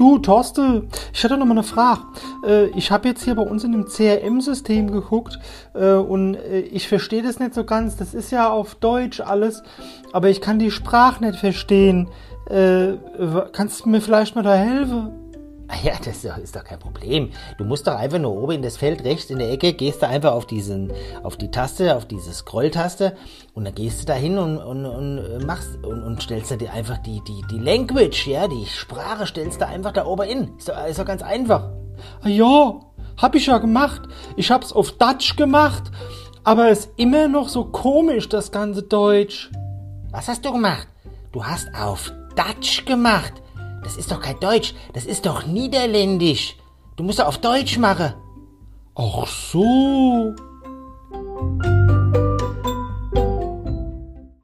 Du, Torste, ich hätte noch mal eine Frage. Äh, ich habe jetzt hier bei uns in dem CRM-System geguckt äh, und äh, ich verstehe das nicht so ganz. Das ist ja auf Deutsch alles, aber ich kann die Sprache nicht verstehen. Kannst du mir vielleicht mal da helfen? Ja, das ist doch, ist doch kein Problem. Du musst doch einfach nur oben in das Feld rechts in der Ecke, gehst da einfach auf diesen, auf die Taste, auf diese Scroll-Taste und dann gehst du da hin und, und, und machst und, und stellst dir einfach die, die, die Language, ja, die Sprache stellst du einfach da oben in. Ist doch, ist doch ganz einfach. Ah ja, hab ich ja gemacht. Ich hab's auf Dutch gemacht, aber es ist immer noch so komisch, das ganze Deutsch. Was hast du gemacht? Du hast auf Dutch gemacht. Das ist doch kein Deutsch, das ist doch Niederländisch. Du musst doch auf Deutsch machen. Ach so.